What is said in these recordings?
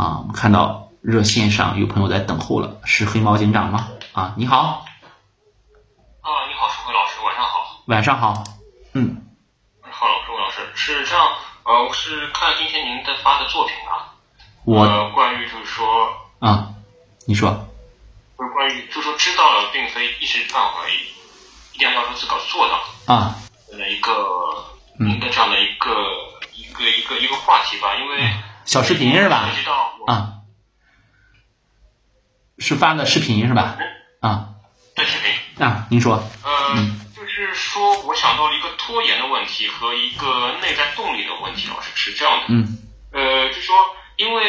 啊，我们看到热线上有朋友在等候了，是黑猫警长吗？啊，你好，啊，你好，舒辉老师，晚上好。晚上好，嗯，好，舒辉老师，是这样，呃，我是看今天您的发的作品啊，我呃，关于就是说，啊，你说，就是关于就是说知道了，并非一时半会儿一定要要求自个儿做到啊，的一个嗯您的这样的一个一个一个一个话题吧，因为小视频是吧？涉及到我啊，是发的视频是吧？啊。对视频。啊，您说，呃，嗯。就是说，我想到了一个拖延的问题和一个内在动力的问题，老师是这样的。嗯。呃，就说因为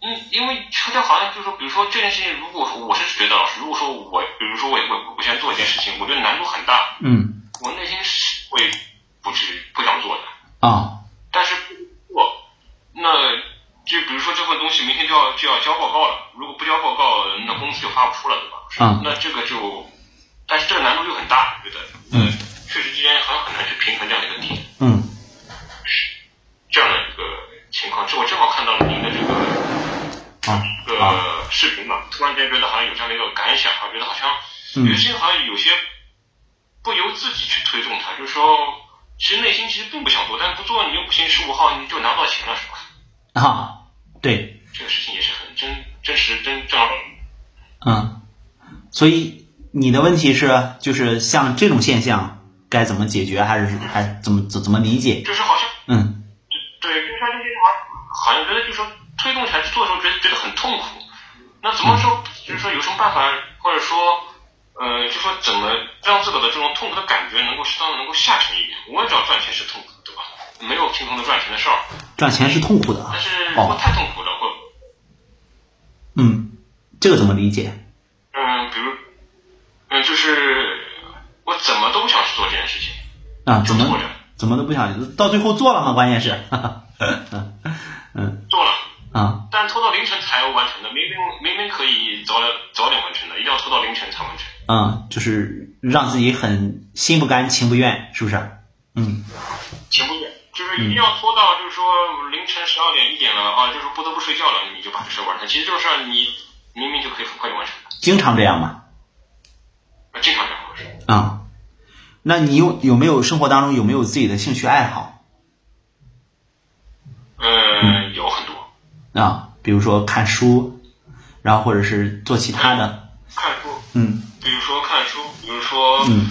因因为车家好像就是说，比如说这件事情，如果说我是觉得老师，如果说我，比如说我我我现在做一件事情，我觉得难度很大，嗯。我内心是会不是不想做的，啊。但是我那就比如说这份东西明天就要就要交报告了，如果不交报告，那公司就发不出了，对吧？嗯那这个就，但是这个难度就很大，我觉得，嗯确实之间好像很难去平衡这样的一个点，嗯这样的一个情况。这我正好看到了您的这个啊这啊个视频嘛，突然间觉得好像有这样的一个感想，啊，觉得好像嗯有些好像有些不由自己去推动它，就是说，其实内心其实并不想做，但是不做你又不行，十五号你就拿不到钱了，是吧？啊，对，这个事情也是很真真实真正儿嗯，所以你的问题是，就是像这种现象该怎么解决，还是还是怎么怎怎么理解？就是好像嗯对，就是他这些好像好像觉得就是说推动起来做的时候觉得觉得很痛苦。那怎么说？就是说有什么办法，或者说呃，就说怎么让自个的这种痛苦的感觉能够适当的能够下沉一点？我也知道赚钱是痛苦的，对吧？没有轻松的赚钱的事儿，赚钱是痛苦的但是如果哦，太痛苦了，这个怎么理解？嗯，比如嗯，就是我怎么都不想去做这件事情，啊，怎么做怎么都不想，到最后做了吗？关键是，嗯嗯做了。啊但拖到凌晨才完成的，明明明明可以早点早点完成的，一定要拖到凌晨才完成。啊，就是让自己很心不甘情不愿，是不是？嗯情不愿，就是一定要拖到，就是说凌晨十二点一点了啊，就是不得不睡觉了，你就把这事儿完成。其实这个事儿你明明就可以很快就完成。的，经常这样吗？那经常这样。回事。啊，那你有有没有生活当中有没有自己的兴趣爱好？嗯，有很多。啊？比如说看书，然后或者是做其他的，看书，嗯。比如说看书，比如说嗯，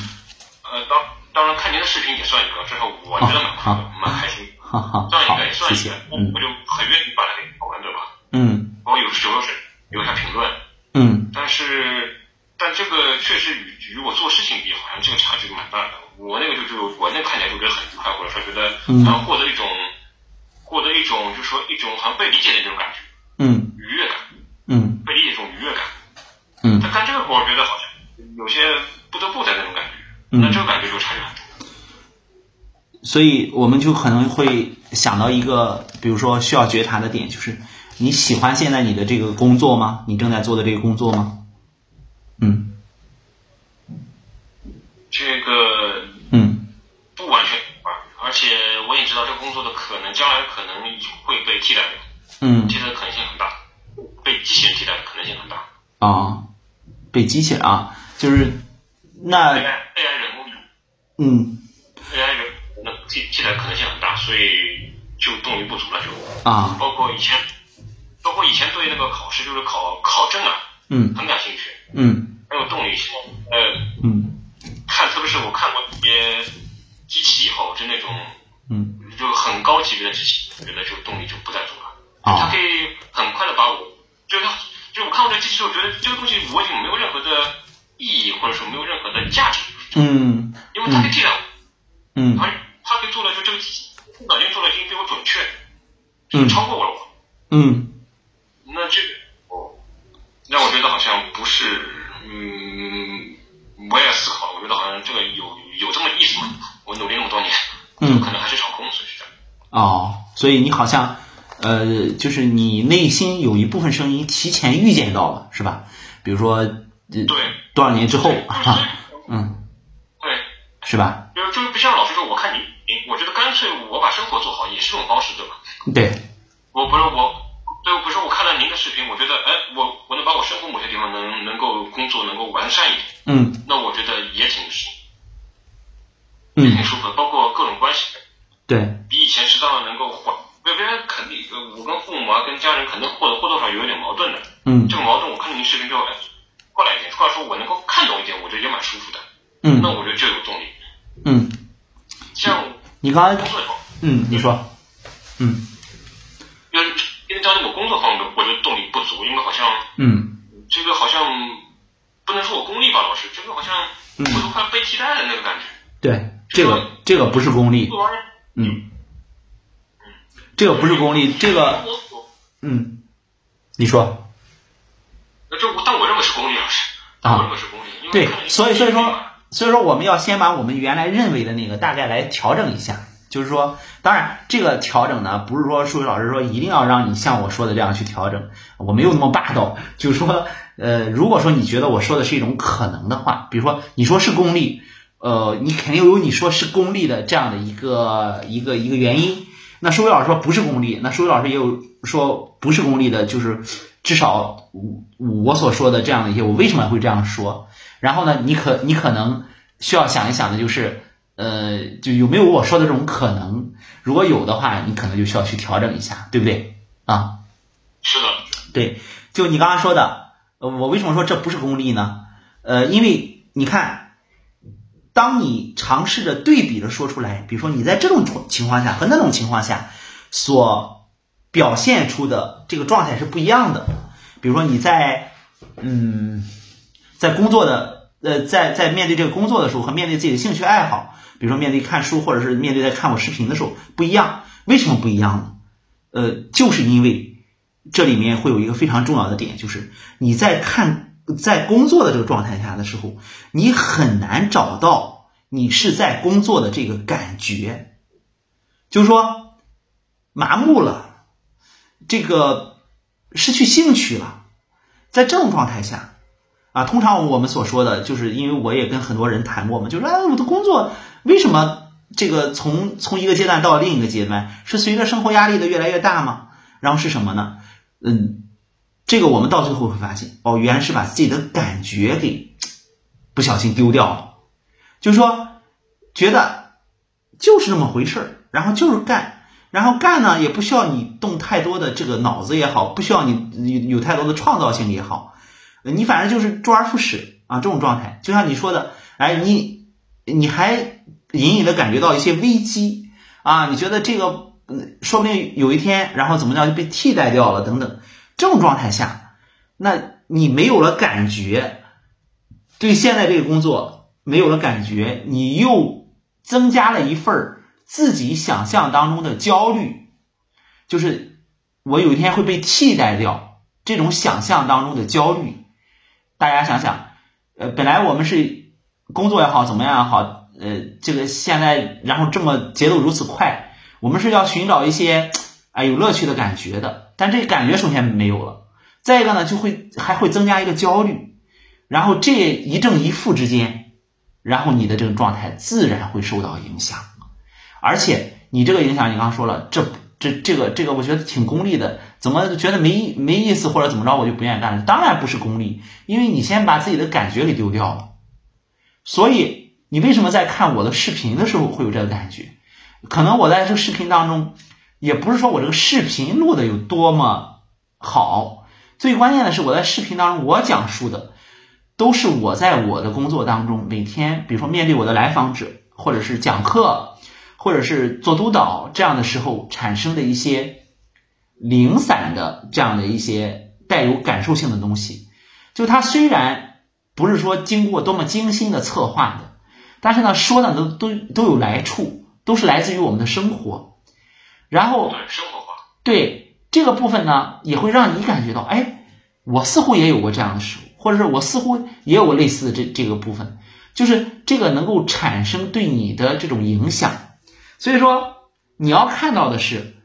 呃，当当然看您的视频也算一个，至少我觉得蛮快乐，蛮开心。哈哈，这样一好个也，算谢谢一个，，嗯我就很愿意把它给跑完，对吧？嗯。我有时有时留下评论，嗯但是，但这个确实与与我做事情比，好像这个差距蛮大的。我那个就就我那看起来就觉得很愉快，或者说觉得嗯好像获得一种、获得一种就是说一种好像被理解的这种感觉，嗯愉悦感，嗯被理解这种愉悦感。嗯但干这个活，我觉得好像有些不得不的那种感觉，嗯那这个感觉就差距很大。所以我们就可能会想到一个，比如说需要觉察的点，就是你喜欢现在你的这个工作吗？你正在做的这个工作吗？嗯这个嗯不完全啊，而且我也知道这个工作的可能将来可能会被替代掉，嗯替代的可能性很大，被机器人替代的可能性很大。啊，被机器人啊，就是那 AI AI 人工智能。嗯 AI 人那替替代可能性很大，所以就动力不足了就。啊包括以前，包括以前对那个考试就是考考证啊，嗯。很感兴趣，嗯。很有动力。嗯。看特别是我看过一些机器以后，就那种嗯。就很高级别的机器，我觉得这个动力就不再足了。啊。它可以很快的把我，就是它，就我看过这个机器之后，觉得这个东西我已经没有任何的意义，或者说没有任何的价值，嗯。因为它可以替代我。嗯。它它可以做的就这个机器脑筋做的已经比我准确，嗯。超过我了。我。嗯那这个哦，让我觉是，嗯，我也思考，我觉得好像这个有有这么意思吗？我努力那么多年，嗯可能还是场空，所以是这样。哦，所以你好像呃，就是你内心有一部分声音提前预见到了，是吧？比如说呃对，多少年之后哈，嗯，对，是吧？就是就是不像老师说，我看你，你我觉得干脆我把生活做好也是种方式，对吧？对，我不是我，对，比如说我看了您的视频，我觉得，哎，我我能把我生活某些地方能能够工作能够完善一点，嗯。那我觉得也挺嗯。也挺舒服的，包括各种关系，对。比以前适当的能够缓，别别人肯定，呃，我跟父母啊，跟家人肯定或多或多少有一点矛盾的，嗯。这个矛盾我看了您视频之后，哎，过来一点，或者说我能够看懂一点，我觉得也蛮舒服的，嗯。那我觉得就有动力。嗯，像你刚才工作以后，嗯你说。嗯像嗯。这个好像不能说我功利吧，老师，这个好像嗯。我都快被替代了那个感觉。对这个这个不是功利。嗯。这个不是功利这个嗯。你说。这我但我认为是功利，老师，啊。我认为是功利，因为对所以所以说所以说我们要先把我们原来认为的那个大概来调整一下，就是说，当然这个调整呢，不是说数学老师说一定要让你像我说的这样去调整，我没有那么霸道，就是说，呃，如果说你觉得我说的是一种可能的话，比如说你说是功利，呃，你肯定有你说是功利的这样的一个一个一个原因。那数学老师说不是功利，那数学老师也有说不是功利的，就是至少我我所说的这样的一些，我为什么会这样说？然后呢，你可你可能需要想一想的就是，呃，就有没有我说的这种可能？如果有的话，你可能就需要去调整一下，对不对？啊，是的，对，就你刚刚说的，呃我为什么说这不是功利呢？呃，因为你看，当你尝试着对比着说出来，比如说你在这种情况下和那种情况下所表现出的这个状态是不一样的。比如说你在嗯，在工作的呃，在在面对这个工作的时候和面对自己的兴趣爱好，比如说面对看书或者是面对在看我视频的时候不一样。为什么不一样呢？呃，就是因为这里面会有一个非常重要的点，就是你在看在工作的这个状态下的时候，你很难找到你是在工作的这个感觉，就是说麻木了，这个失去兴趣了，在这种状态下。啊，通常我们所说的就是，因为我也跟很多人谈过嘛，就是哎，我的工作为什么这个从从一个阶段到另一个阶段，是随着生活压力的越来越大吗？然后是什么呢？嗯，这个我们到最后会发现，哦，原来是把自己的感觉给不小心丢掉了，就是说觉得就是那么回事儿，然后就是干，然后干呢也不需要你动太多的这个脑子也好，不需要你有有太多的创造性也好。你反正就是周而复始啊，这种状态，就像你说的，哎，你你还隐隐的感觉到一些危机啊，你觉得这个，说不定有一天，然后怎么样就被替代掉了等等，这种状态下，那你没有了感觉，对现在这个工作没有了感觉，你又增加了一份自己想象当中的焦虑，就是我有一天会被替代掉，这种想象当中的焦虑。大家想想，呃，本来我们是工作也好，怎么样也好，呃，这个现在然后这么节奏如此快，我们是要寻找一些哎有乐趣的感觉的，但这感觉首先没有了，再一个呢，就会还会增加一个焦虑，然后这一正一负之间，然后你的这个状态自然会受到影响，而且你这个影响，你刚刚说了，这这这个这个，我觉得挺功利的。怎么觉得没没意思或者怎么着，我就不愿意干了？当然不是功利，因为你先把自己的感觉给丢掉了。所以你为什么在看我的视频的时候会有这个感觉？可能我在这个视频当中，也不是说我这个视频录的有多么好，最关键的是我在视频当中我讲述的都是我在我的工作当中每天，比如说面对我的来访者，或者是讲课，或者是做督导这样的时候产生的一些。零散的这样的一些带有感受性的东西，就它虽然不是说经过多么精心的策划的，但是呢说的都都都有来处，都是来自于我们的生活。然后生活化，对这个部分呢，也会让你感觉到，哎，我似乎也有过这样的时候，或者是我似乎也有过类似的这这个部分，就是这个能够产生对你的这种影响。所以说，你要看到的是。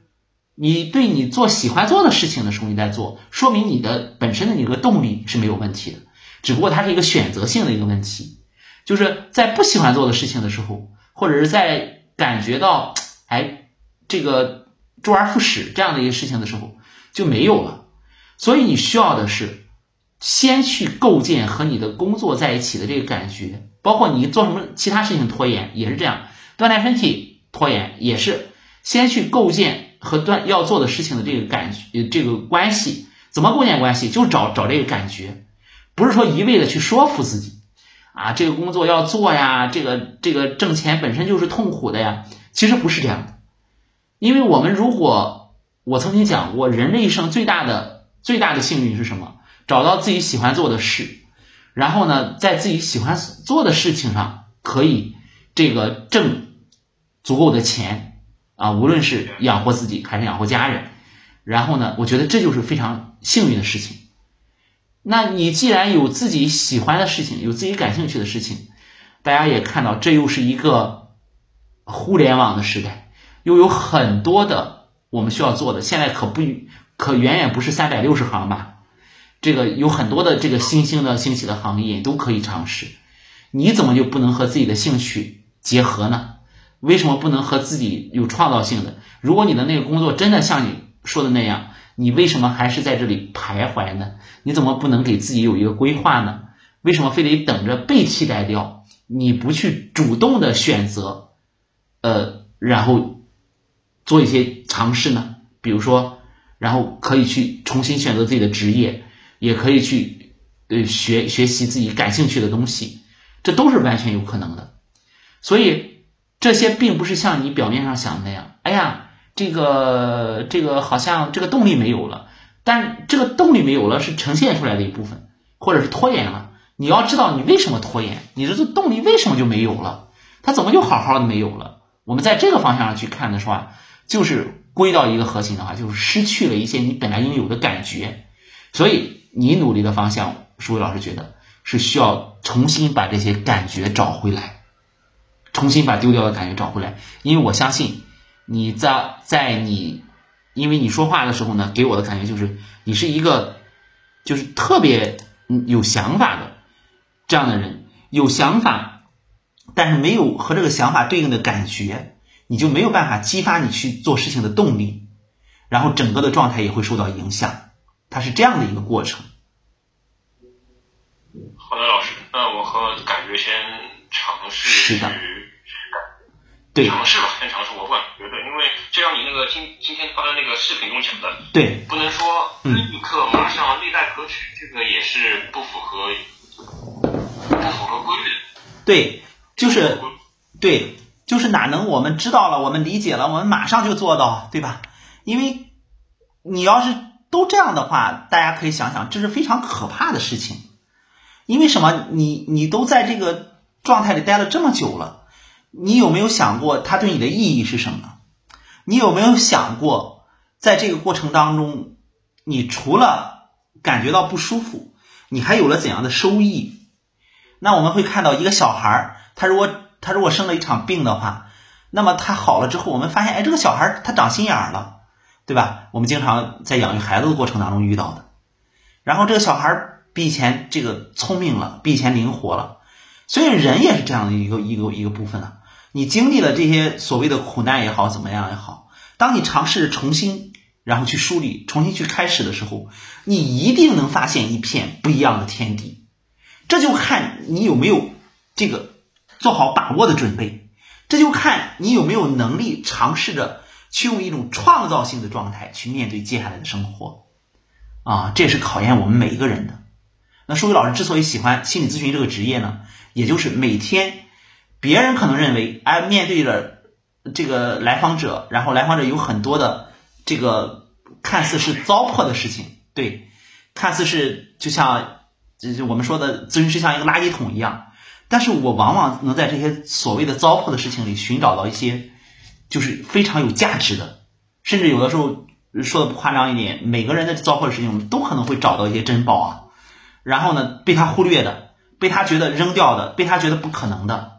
你对你做喜欢做的事情的时候，你在做，说明你的本身的一个动力是没有问题的，只不过它是一个选择性的一个问题，就是在不喜欢做的事情的时候，或者是在感觉到哎这个周而复始这样的一个事情的时候，就没有了。所以你需要的是先去构建和你的工作在一起的这个感觉，包括你做什么其他事情拖延也是这样，锻炼身体拖延也是先去构建和锻要做的事情的这个感觉这个关系。怎么构建关系？就找找这个感觉，不是说一味的去说服自己啊，这个工作要做呀，这个这个挣钱本身就是痛苦的呀。其实不是这样的，因为我们如果我曾经讲过，人这一生最大的最大的幸运是什么？找到自己喜欢做的事，然后呢，在自己喜欢做的事情上可以这个挣足够的钱啊，无论是养活自己还是养活家人。然后呢，我觉得这就是非常幸运的事情。那你既然有自己喜欢的事情，有自己感兴趣的事情，大家也看到，这又是一个互联网的时代，又有很多的我们需要做的。现在可不可远远不是三百六十行吧？这个有很多的这个新兴的兴起的行业都可以尝试。你怎么就不能和自己的兴趣结合呢？为什么不能和自己有创造性的？如果你的那个工作真的像你。说的那样，你为什么还是在这里徘徊呢？你怎么不能给自己有一个规划呢？为什么非得等着被替代掉？你不去主动的选择，呃，然后做一些尝试呢？比如说，然后可以去重新选择自己的职业，也可以去呃学学习自己感兴趣的东西，这都是完全有可能的。所以这些并不是像你表面上想的那样。哎呀。这个这个好像这个动力没有了，但这个动力没有了是呈现出来的一部分，或者是拖延了。你要知道你为什么拖延，你的这动力为什么就没有了？它怎么就好好的没有了？我们在这个方向上去看的话，就是归到一个核心的话，就是失去了一些你本来应有的感觉。所以你努力的方向，舒伟老师觉得是需要重新把这些感觉找回来，重新把丢掉的感觉找回来，因为我相信。你在在你，因为你说话的时候呢，给我的感觉就是你是一个，就是特别有想法的这样的人，有想法，但是没有和这个想法对应的感觉，你就没有办法激发你去做事情的动力，然后整个的状态也会受到影响，它是这样的一个过程。好的，老师，那我和感觉先尝试是的。尝试吧，先尝试。我问，觉得，因为就像你那个今今天发的那个视频中讲的，对，不能说立刻马上历代可取，这个也是不符合不符合规律的。对，就是对，就是哪能我们知道了，我们理解了，我们马上就做到，对吧？因为你要是都这样的话，大家可以想想，这是非常可怕的事情。因为什么？你你都在这个状态里待了这么久了。你有没有想过它对你的意义是什么？你有没有想过，在这个过程当中，你除了感觉到不舒服，你还有了怎样的收益？那我们会看到一个小孩儿，他如果他如果生了一场病的话，那么他好了之后，我们发现，哎，这个小孩他长心眼儿了，对吧？我们经常在养育孩子的过程当中遇到的。然后这个小孩比以前这个聪明了，比以前灵活了。所以人也是这样的一个一个一个部分啊。你经历了这些所谓的苦难也好，怎么样也好，当你尝试重新然后去梳理、重新去开始的时候，你一定能发现一片不一样的天地。这就看你有没有这个做好把握的准备，这就看你有没有能力尝试着去用一种创造性的状态去面对接下来的生活。啊，这也是考验我们每一个人的。那舒伟老师之所以喜欢心理咨询这个职业呢，也就是每天。别人可能认为，哎，面对着这个来访者，然后来访者有很多的这个看似是糟粕的事情，对，看似是就像就我们说的咨询师像一个垃圾桶一样，但是我往往能在这些所谓的糟粕的事情里寻找到一些就是非常有价值的，甚至有的时候说的不夸张一点，每个人的糟粕的事情，我们都可能会找到一些珍宝啊，然后呢，被他忽略的，被他觉得扔掉的，被他觉得不可能的。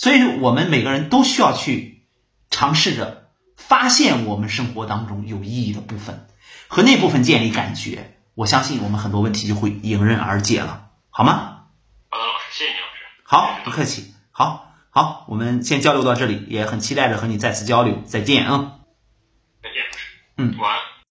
所以，我们每个人都需要去尝试着发现我们生活当中有意义的部分，和那部分建立感觉。我相信我们很多问题就会迎刃而解了，好吗？好的，老师，谢谢你，老师。好，不客气。好，好，我们先交流到这里，也很期待着和你再次交流。再见啊！再见，老师。嗯，晚安。